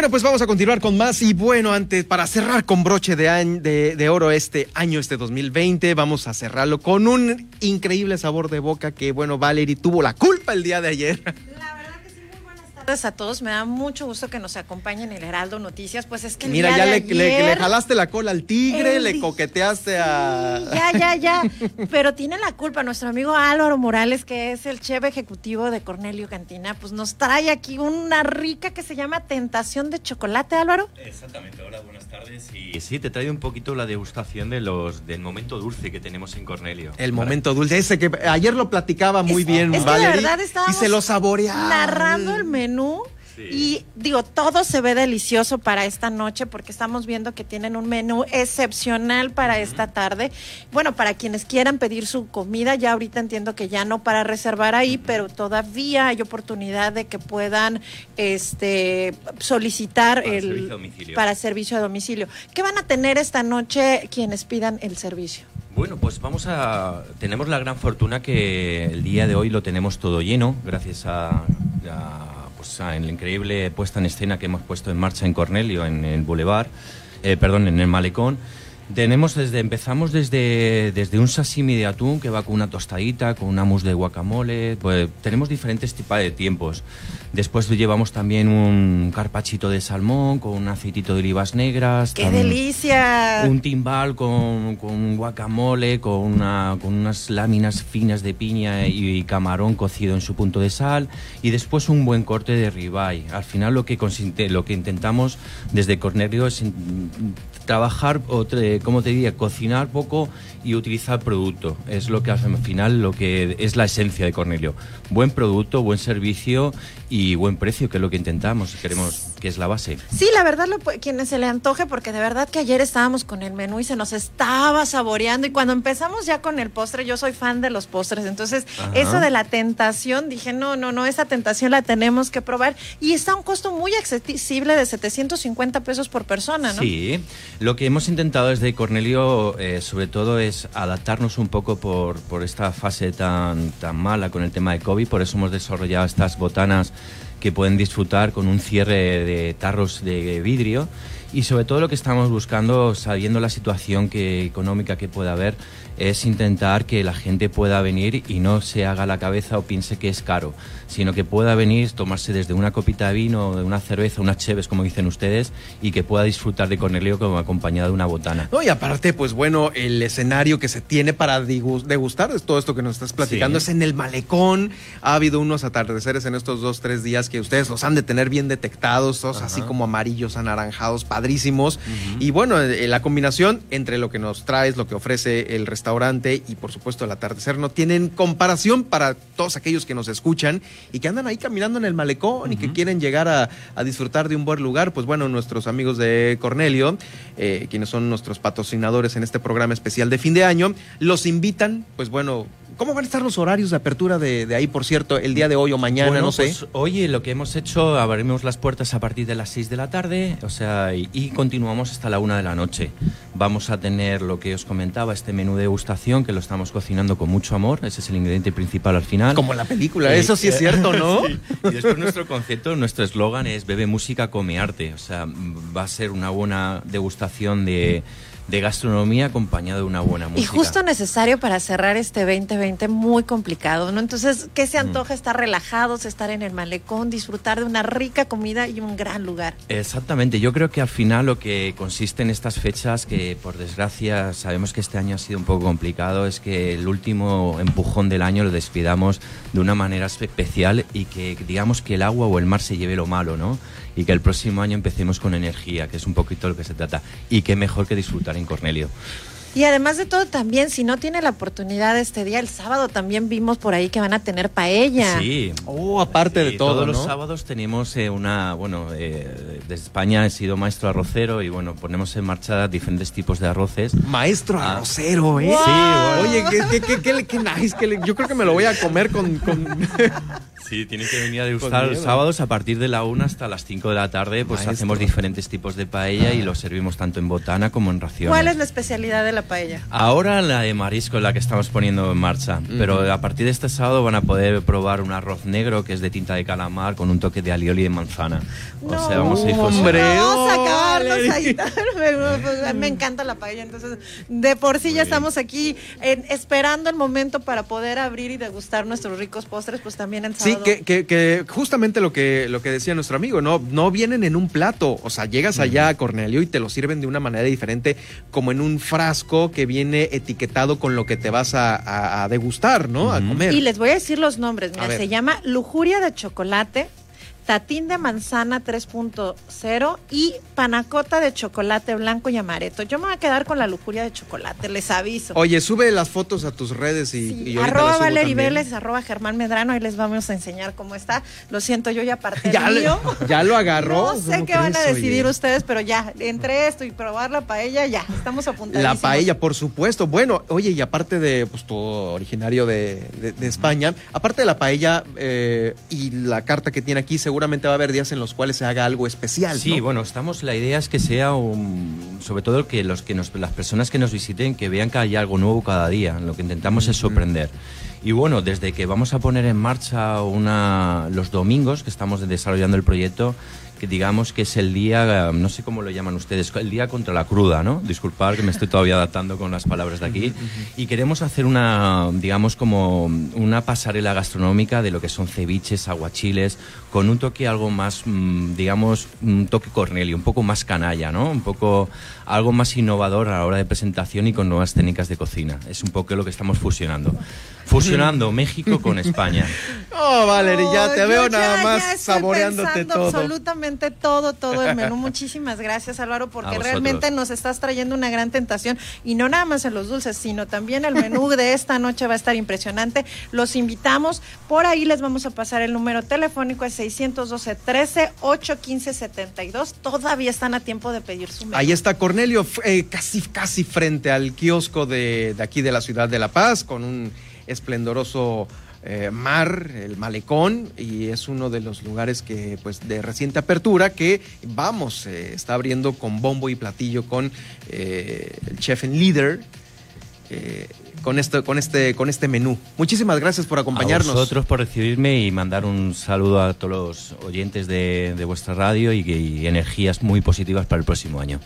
Bueno, pues vamos a continuar con más y bueno, antes para cerrar con broche de, oro este año, este 2020, vamos a cerrarlo con un increíble sabor de boca que bueno, Valerie tuvo la culpa el día de ayer. tardes a todos. Me da mucho gusto que nos acompañen en el Heraldo Noticias. Pues es que Mira, ya le, le, jalaste la cola al tigre, le coqueteaste a. Ya, ya, ya. Pero tiene la culpa nuestro amigo Álvaro Morales, que es el chef ejecutivo de Cornelio Cantina. Pues nos trae aquí una rica que se llama Tentación de Chocolate, Álvaro. Exactamente. Hola, buenas tardes. Y sí, te trae un poquito la degustación de los del momento dulce que tenemos en Cornelio. El momento dulce, ese que ayer lo platicaba muy bien, es verdad y se lo saboreaba. Narrando el menú y digo, todo se ve delicioso para esta noche porque estamos viendo que tienen un menú excepcional para esta tarde. Bueno, para quienes quieran pedir su comida, ya ahorita entiendo que ya no para reservar ahí, pero todavía hay oportunidad de que puedan este solicitar para el servicio para servicio a domicilio. ¿Qué van a tener esta noche quienes pidan el servicio? Bueno, pues vamos a. Tenemos la gran fortuna que el día de hoy lo tenemos todo lleno, gracias a pues, en la increíble puesta en escena que hemos puesto en marcha en Cornelio, en el Boulevard, eh, perdón, en el Malecón. Tenemos desde, empezamos desde, desde un sashimi de atún que va con una tostadita, con una mousse de guacamole, pues tenemos diferentes tipos de tiempos. Después llevamos también un carpachito de salmón con un aceitito de olivas negras. ¡Qué delicia! Un timbal con, con guacamole, con, una, con unas láminas finas de piña y, camarón cocido en su punto de sal. Y después un buen corte de ribeye. Al final lo que, lo que intentamos desde Cornelio es trabajar, o como te diría, cocinar poco y utilizar producto. Es lo que al final lo que es la esencia de Cornelio. Buen producto, buen servicio y buen precio, que es lo que intentamos, queremos que es la base. Sí, la verdad, lo, quienes se le antoje, porque de verdad que ayer estábamos con el menú y se nos estaba saboreando y cuando empezamos ya con el postre, yo soy fan de los postres, entonces eso de la tentación, dije, no, no, no, esa tentación la tenemos que probar y está a un costo muy accesible de 750 pesos por persona, ¿no? Sí, lo que hemos intentado desde Cornelio, eh, sobre todo, es adaptarnos un poco por, por esta fase tan, tan mala con el tema de COVID, por eso hemos desarrollado estas botanas que pueden disfrutar con un cierre de tarros de vidrio. Y sobre todo lo que estamos buscando, sabiendo la situación que, económica que pueda haber, es intentar que la gente pueda venir y no se haga la cabeza o piense que es caro, sino que pueda venir, tomarse desde una copita de vino, de una cerveza, unas cheves, como dicen ustedes, y que pueda disfrutar de Cornelio como acompañado de una botana. No, y aparte, pues bueno, el escenario que se tiene para degustar de todo esto que nos estás platicando es en el malecón. Ha habido unos atardeceres en estos dos, tres días que ustedes los han de tener bien detectados, todos así como amarillos, anaranjados, padrísimos. Y bueno, eh, la combinación entre lo que nos traes, lo que ofrece el restaurante y por supuesto el atardecer no tienen comparación para todos aquellos que nos escuchan y que andan ahí caminando en el malecón y que quieren llegar a, disfrutar de un buen lugar. Pues bueno, nuestros amigos de Cornelio, eh, quienes son nuestros patrocinadores en este programa especial de fin de año, los invitan, pues bueno, ¿Cómo van a estar los horarios de apertura de, ahí, por cierto, el día de hoy o mañana? no sé. Pues, oye, lo que hemos hecho, abrimos las puertas a partir de las 6 de la tarde, o sea, y, continuamos hasta la 1 de la noche. Vamos a tener lo que os comentaba, este menú de degustación, que lo estamos cocinando con mucho amor, ese es el ingrediente principal al final. Como en la película, eso sí es cierto, ¿no? Y después nuestro concepto, nuestro eslogan es bebe música, come arte, o sea, va a ser una buena degustación de de gastronomía acompañado de una buena música. Y justo necesario para cerrar este 2020 muy complicado, ¿no? Entonces, ¿qué se antoja? Estar relajados, estar en el malecón, disfrutar de una rica comida y un gran lugar. Exactamente, yo creo que al final lo que consiste en estas fechas, que por desgracia sabemos que este año ha sido un poco complicado, es que el último empujón del año lo despidamos de una manera especial y que digamos que el agua o el mar se lleve lo malo, ¿no? y que el próximo año empecemos con energía, que es un poquito lo que se trata. Y qué mejor que disfrutar en Cornelio. Y además de todo, también, si no tiene la oportunidad este día, el sábado también vimos por ahí que van a tener paella. Sí. Oh, aparte de todo. Todos los sábados tenemos eh, una, bueno, eh, desde España he sido maestro arrocero y bueno, ponemos en marcha diferentes tipos de arroces. Maestro ah. arrocero, ¿eh? Sí, Oye, qué, qué, qué, qué nice, yo creo que me lo voy a comer con... con... Sí, tienen que venir a degustar los sábados a partir de la 1 hasta las 5 de la tarde. Pues hacemos diferentes tipos de paella y los servimos tanto en botana como en raciones. ¿Cuál es la especialidad de la paella? Ahora la de marisco, la que estamos poniendo en marcha. Pero a partir de este sábado van a poder probar un arroz negro que es de tinta de calamar con un toque de alioli y de manzana. o sea, vamos a ir hombre, Vamos a acabarnos ahí. Pues, me encanta la paella. Entonces, de por sí ya estamos aquí esperando el momento para poder abrir y degustar nuestros ricos postres, pues también en sábado. Sí, que, que, justamente lo que, lo que decía nuestro amigo, ¿no? No vienen en un plato. O sea, llegas allá a Cornelio y te lo sirven de una manera diferente, como en un frasco que viene etiquetado con lo que te vas a, degustar, ¿no? A comer. Y les voy a decir los nombres. Mira, se llama Lujuria de Chocolate tatín de manzana 3.0 y panacota de chocolate blanco y amaretto. Yo me voy a quedar con la lujuria de chocolate, les aviso. Oye, sube las fotos a tus redes y, arroba Valery Vélez, arroba Germán Medrano, ahí les vamos a enseñar cómo está. Lo siento, yo ya partí ya, ya lo agarró. No sé qué van a decidir ustedes, pero ya, entre esto y probar la paella, ya, estamos apuntando. La paella, por supuesto. Bueno, oye, y aparte de, pues tú originario de, España, aparte de la paella eh, y la carta que tiene aquí, seguro seguramente va a haber días en los cuales se haga algo especial. Sí, bueno, estamos, la idea es que sea un, sobre todo que los que nos, las personas que nos visiten que vean que hay algo nuevo cada día. Lo que intentamos es sorprender. Y bueno, desde que vamos a poner en marcha una, los domingos que estamos desarrollando el proyecto, que digamos que es el día, no sé cómo lo llaman ustedes, el día contra la cruda, ¿no? Disculpar que me estoy todavía adaptando con las palabras de aquí. Y queremos hacer una, digamos, como una pasarela gastronómica de lo que son ceviches, aguachiles, con un toque algo más, mm, digamos, un toque Cornelio, un poco más canalla, ¿no? Un poco algo más innovador a la hora de presentación y con nuevas técnicas de cocina. Es un poco lo que estamos fusionando. Fusionando México con España. Oh, Valerie, ya te veo nada más saboreándote todo. Absolutamente todo, todo el menú. Muchísimas gracias, Álvaro, porque realmente nos estás trayendo una gran tentación. Y no nada más en los dulces, sino también el menú de esta noche va a estar impresionante. Los invitamos. Por ahí les vamos a pasar el número telefónico, es 612 13 815 72. Todavía están a tiempo de pedir su menú. Ahí está Cornelio, eh, casi, casi frente al kiosco de, de aquí de la ciudad de La Paz, con un esplendoroso eh, mar, el malecón, y es uno de los lugares que, pues, de reciente apertura que, vamos, eh, está abriendo con bombo y platillo con eh, el chef en líder. Con este, con este, con este menú. Muchísimas gracias por acompañarnos. A vosotros por recibirme y mandar un saludo a todos los oyentes de, vuestra radio y, y energías muy positivas para el próximo año.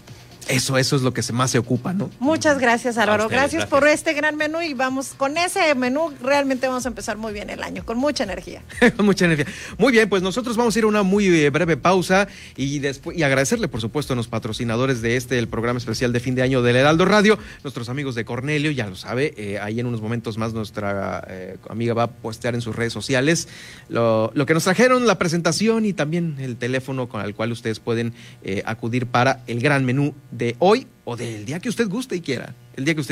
Eso, eso es lo que más se ocupa, ¿no? Muchas gracias, Álvaro. gracias, por este gran menú y vamos con ese menú. Realmente vamos a empezar muy bien el año, con mucha energía. con mucha energía. Muy bien, pues nosotros vamos a ir a una muy eh, breve pausa y después y agradecerle, por supuesto, a los patrocinadores de este, el programa especial de fin de año del Heraldo Radio, nuestros amigos de Cornelio, ya lo sabe. Eh, ahí en unos momentos más nuestra eh, amiga va a postear en sus redes sociales lo, lo, que nos trajeron, la presentación y también el teléfono con el cual ustedes pueden acudir para el gran menú de hoy o del día que usted guste y quiera. El día que usted